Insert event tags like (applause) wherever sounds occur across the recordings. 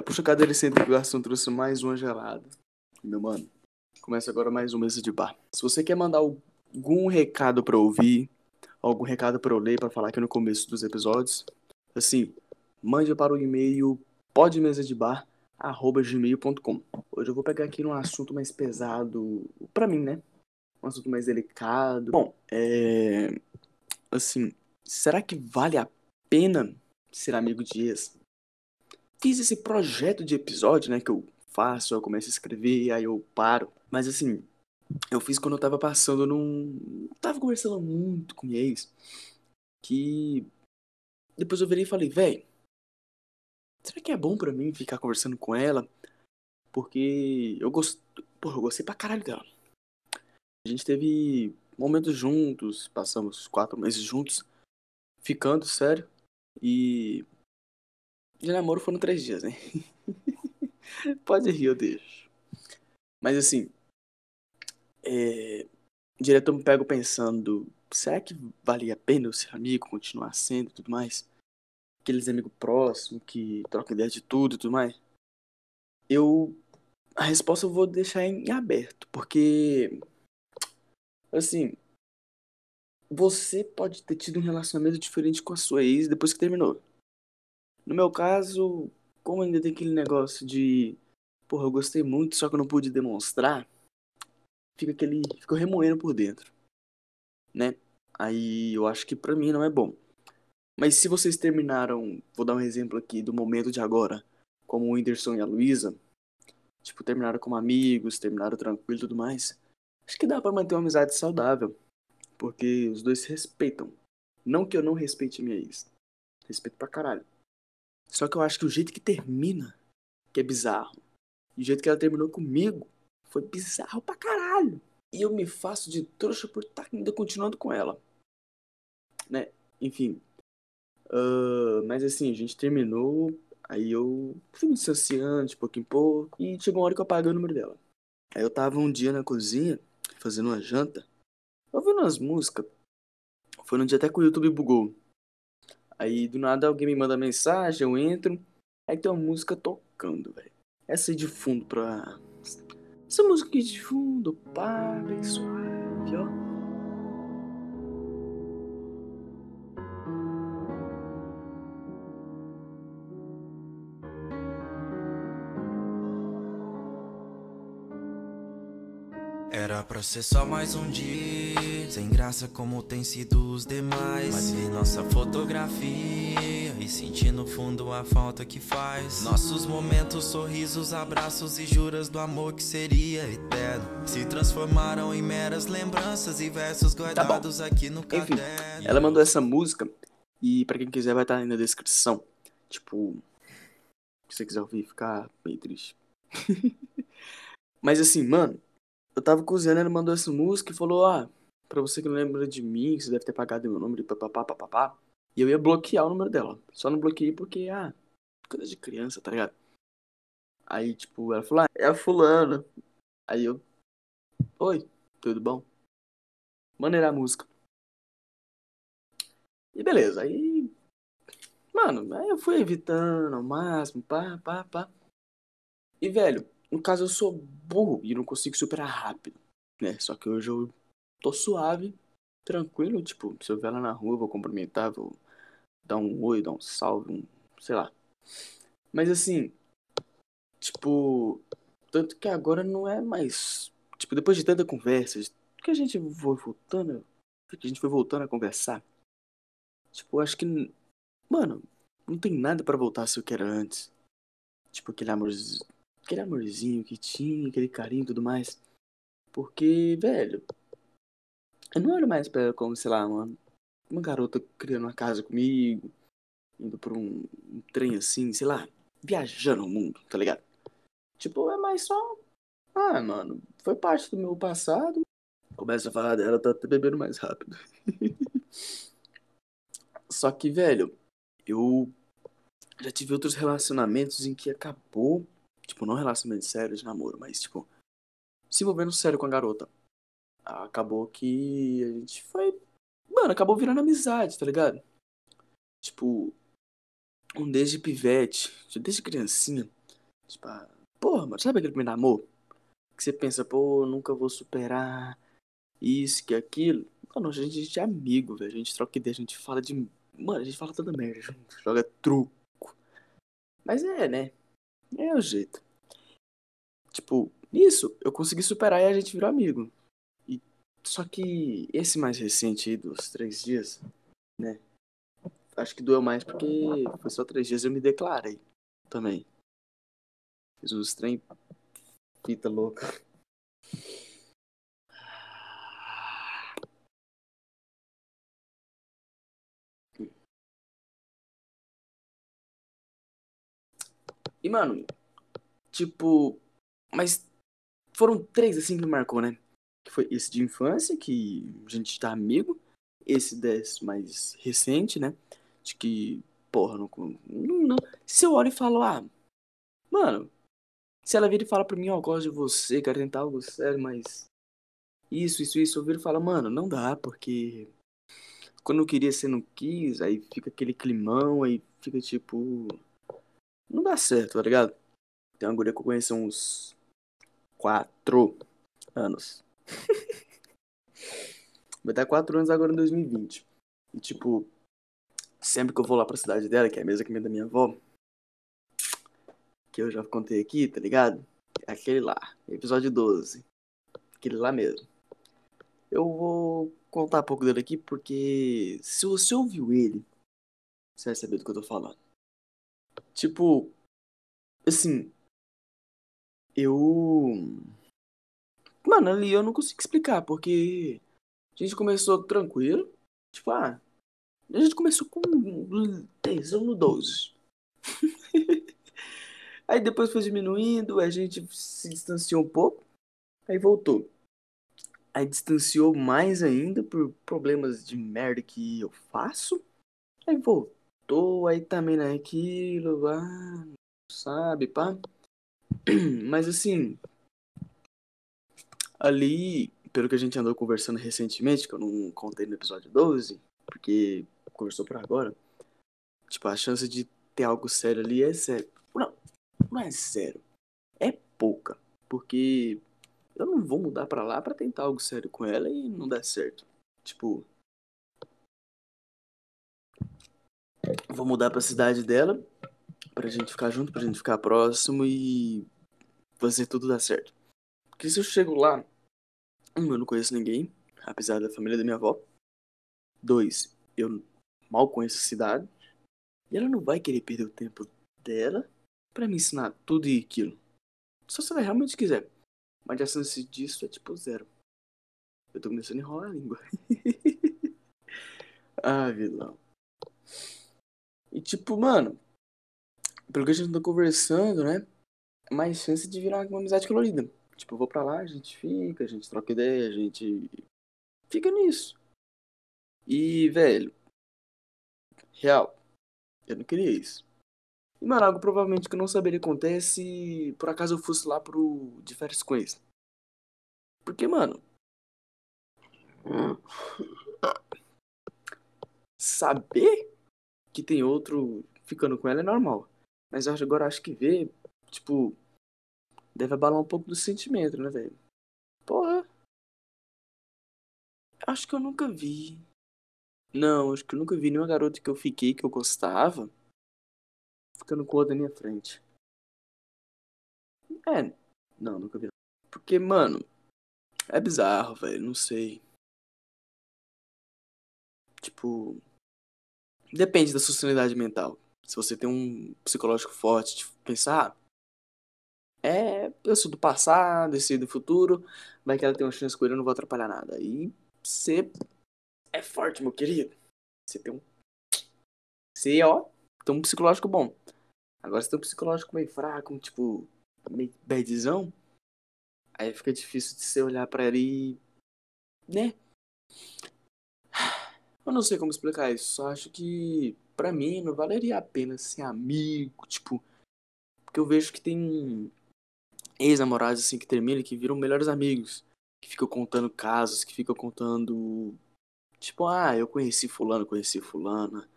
Já puxa a cadeira e senta que o garçom trouxe mais uma gelada. Meu mano, começa agora mais um mesa de bar. Se você quer mandar algum recado pra ouvir, algum recado pra eu ler, pra falar aqui no começo dos episódios, assim, mande para o e-mail podmesadebar.gmail.com Hoje eu vou pegar aqui num assunto mais pesado, pra mim, né? Um assunto mais delicado. Bom, é... Assim, será que vale a pena ser amigo de ex? Fiz esse projeto de episódio, né, que eu faço, eu começo a escrever, aí eu paro. Mas assim, eu fiz quando eu tava passando num. Tava conversando muito com minha ex. Que. Depois eu virei e falei, véi. Será que é bom pra mim ficar conversando com ela? Porque eu gosto. Porra, eu gostei pra caralho dela. A gente teve momentos juntos, passamos quatro meses juntos, ficando, sério. E. De namoro foram três dias, né? (laughs) Pode rir, eu deixo. Mas assim. É... Eu me pego pensando. Será que valia a pena eu ser amigo, continuar sendo e tudo mais? Aqueles amigos próximos que trocam ideia de tudo e tudo mais? Eu. A resposta eu vou deixar em aberto, porque. Assim. Você pode ter tido um relacionamento diferente com a sua ex depois que terminou. No meu caso, como ainda tem aquele negócio de. Porra, eu gostei muito, só que eu não pude demonstrar. Fica aquele. Fica remoendo por dentro. Né? Aí eu acho que pra mim não é bom. Mas se vocês terminaram. Vou dar um exemplo aqui do momento de agora. Como o Whindersson e a Luísa. Tipo, terminaram como amigos, terminaram tranquilo e tudo mais. Acho que dá para manter uma amizade saudável. Porque os dois se respeitam. Não que eu não respeite minha ex. Respeito pra caralho. Só que eu acho que o jeito que termina, que é bizarro. E o jeito que ela terminou comigo foi bizarro pra caralho. E eu me faço de trouxa por estar tá ainda continuando com ela. Né? Enfim. Uh, mas assim, a gente terminou. Aí eu fui me distanciando pouco em pouco. E chegou uma hora que eu apaguei o número dela. Aí eu tava um dia na cozinha, fazendo uma janta, ouvindo umas músicas. Foi no dia até que o YouTube bugou. Aí do nada alguém me manda mensagem, eu entro, aí tem uma música tocando, velho. Essa aí de fundo pra. Essa música aqui de fundo, pá, bem suave, ó. Era pra ser só mais um dia, sem graça como tem sido os demais. Mas vi nossa fotografia e senti no fundo a falta que faz. Nossos momentos, sorrisos, abraços e juras do amor que seria eterno. Se transformaram em meras lembranças e versos Tá guardados aqui no Enfim, caderno. ela mandou essa música e pra quem quiser vai estar aí na descrição. Tipo, se você quiser ouvir, ficar meio triste. (laughs) Mas assim, mano, eu tava cozinhando, ela mandou essa música e falou, ah, pra você que não lembra de mim, que você deve ter pagado meu número, papapá, papapá. E eu ia bloquear o número dela. Só não bloqueei porque, ah, coisa de criança, tá ligado? Aí, tipo, ela falou, ah, é a fulana. Aí eu, oi, tudo bom? Maneira a música. E beleza, aí. Mano, aí eu fui evitando ao máximo, pá, pá, pá. E, velho, no caso eu sou burro e não consigo superar rápido, né? Só que hoje eu tô suave, tranquilo, tipo, se eu ver ela na rua, eu vou cumprimentar, vou dar um oi, dar um salve, um, sei lá. Mas assim, tipo, tanto que agora não é mais, tipo, depois de tanta conversa, que a gente foi voltando, que a gente foi voltando a conversar, tipo, eu acho que, mano, não tem nada pra voltar a ser o que era antes. Tipo, aquele amorzinho aquele amorzinho que tinha, aquele carinho e tudo mais. Porque, velho, eu não olho mais pra como, sei lá, uma, uma garota criando uma casa comigo, indo por um, um trem assim, sei lá, viajando o mundo, tá ligado? Tipo, é mais só. Ah, mano, foi parte do meu passado. Começa a falar dela, tá até bebendo mais rápido. (laughs) Só que, velho, eu já tive outros relacionamentos em que acabou Tipo, não relacionamento sério de namoro, mas, tipo, se envolvendo sério com a garota. Acabou que a gente foi. Mano, acabou virando amizade, tá ligado? Tipo, um desde pivete, desde criancinha. Tipo, ah, porra, mano, sabe aquele primeiro amor? Que você pensa, pô, nunca vou superar isso, que aquilo. Mano, a gente, a gente é amigo, velho. A gente troca ideia, a gente fala de. Mano, a gente fala toda merda, a gente joga truco. Mas é, né? É o jeito. Tipo, nisso, eu consegui superar e a gente virou amigo. Só que esse mais recente aí, dos três dias, né? Acho que doeu mais porque foi só três dias eu me declarei também. Fiz uns trem fita louca. E, mano, tipo, mas foram três assim que me marcou, né? Que foi esse de infância, que a gente tá amigo. Esse desse mais recente, né? De que, porra, não, não, não. Se eu olho e falo, ah, mano, se ela vira e fala pra mim, ó, oh, gosto de você, quero tentar algo sério, mas. Isso, isso, isso, eu viro e falo, mano, não dá, porque. Quando eu queria, você não quis, aí fica aquele climão, aí fica tipo. Não dá certo, tá ligado? Tem uma guria que eu conheço há uns. Quatro anos. (laughs) Vai dar quatro anos agora em 2020. E tipo, sempre que eu vou lá pra cidade dela, que é a mesma que é da minha avó, que eu já contei aqui, tá ligado? Aquele lá, episódio 12. Aquele lá mesmo. Eu vou contar um pouco dele aqui porque se você ouviu ele, você vai saber do que eu tô falando. Tipo, assim, eu. Mano, ali eu não consigo explicar porque a gente começou tranquilo. Tipo, ah, a gente começou com tesão no 12. (laughs) Aí depois foi diminuindo, a gente se distanciou um pouco, aí voltou. Aí distanciou mais ainda por problemas de merda que eu faço. Aí voltou, aí também naquilo, é ah, sabe, pá. (clears throat) Mas assim, ali, pelo que a gente andou conversando recentemente, que eu não contei no episódio 12, porque conversou por agora, tipo, a chance de ter algo sério ali é sério. Não, não é zero. É pouca. Porque eu não vou mudar pra lá pra tentar algo sério com ela e não dar certo. Tipo. Vou mudar pra cidade dela pra gente ficar junto, pra gente ficar próximo e fazer tudo dar certo. Porque se eu chego lá, um, eu não conheço ninguém, apesar da família da minha avó. Dois, eu mal conheço a cidade. E ela não vai querer perder o tempo dela para me ensinar tudo e aquilo. Só se ela realmente quiser. Mas a chance disso é tipo zero. Eu tô começando a enrolar a língua. (laughs) ah, vilão. E tipo, mano, pelo que a gente tá conversando, né? É mais chance de virar uma amizade colorida. Tipo, eu vou pra lá, a gente fica, a gente troca ideia, a gente fica nisso. E, velho, real, eu não queria isso. E, mano, algo provavelmente que eu não saberia acontecer se por acaso eu fosse lá pro de férias com. Porque, mano. Saber que tem outro ficando com ela é normal. Mas eu agora acho que ver, tipo, deve abalar um pouco do sentimento, né, velho? Porra. Acho que eu nunca vi. Não, acho que eu nunca vi nenhuma garota que eu fiquei que eu gostava ficando com outra na minha frente. É. Não, nunca vi. Porque, mano, é bizarro, velho. Não sei. Tipo. Depende da sua sanidade mental. Se você tem um psicológico forte, tipo, pensar. É, eu sou do passado, esse do futuro, vai que ela tem uma chance com ele, eu não vou atrapalhar nada. Aí você é forte, meu querido. Você tem um. Você, ó, tem um psicológico bom. Agora se tem um psicológico meio fraco, tipo, meio badzão, aí fica difícil de você olhar para ele e. né? Eu não sei como explicar isso, só acho que para mim não valeria a pena ser amigo, tipo, porque eu vejo que tem ex-namorados assim que terminam que viram melhores amigos, que ficam contando casos, que ficam contando tipo, ah, eu conheci fulano, conheci fulana,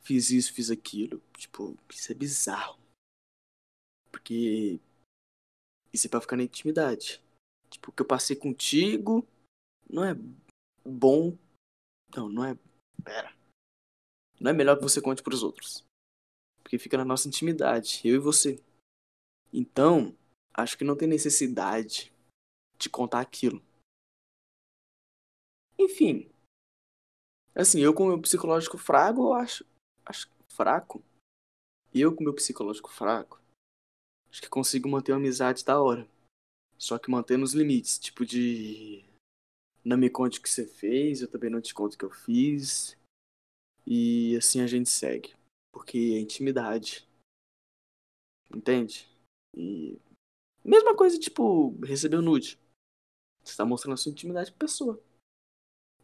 fiz isso, fiz aquilo. Tipo, isso é bizarro. Porque isso é pra ficar na intimidade. Tipo, o que eu passei contigo não é bom. Não, não é. Pera. Não é melhor que você conte pros outros. Porque fica na nossa intimidade, eu e você. Então, acho que não tem necessidade de contar aquilo. Enfim. Assim, eu com meu psicológico fraco, eu acho. Acho fraco. Eu com meu psicológico fraco, acho que consigo manter uma amizade da hora. Só que mantendo os limites, tipo de. Não me conte o que você fez, eu também não te conto o que eu fiz. E assim a gente segue. Porque é intimidade. Entende? E. Mesma coisa, tipo, receber o nude. Você tá mostrando a sua intimidade pra pessoa.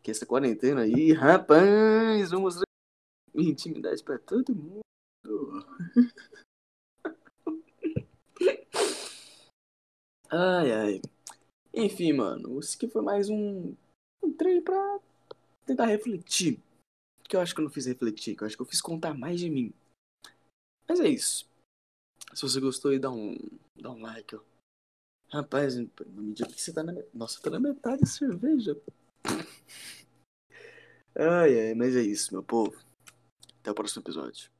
Que essa quarentena aí, rapaz, vou mostrar minha intimidade pra todo mundo. (laughs) ai, ai. Enfim, mano, isso aqui foi mais um, um treino pra tentar refletir. Que eu acho que eu não fiz refletir, que eu acho que eu fiz contar mais de mim. Mas é isso. Se você gostou aí, dá um, dá um like, ó. Rapaz, não me diga que você tá na. Nossa, tá na metade cerveja. (laughs) ai, ai, mas é isso, meu povo. Até o próximo episódio.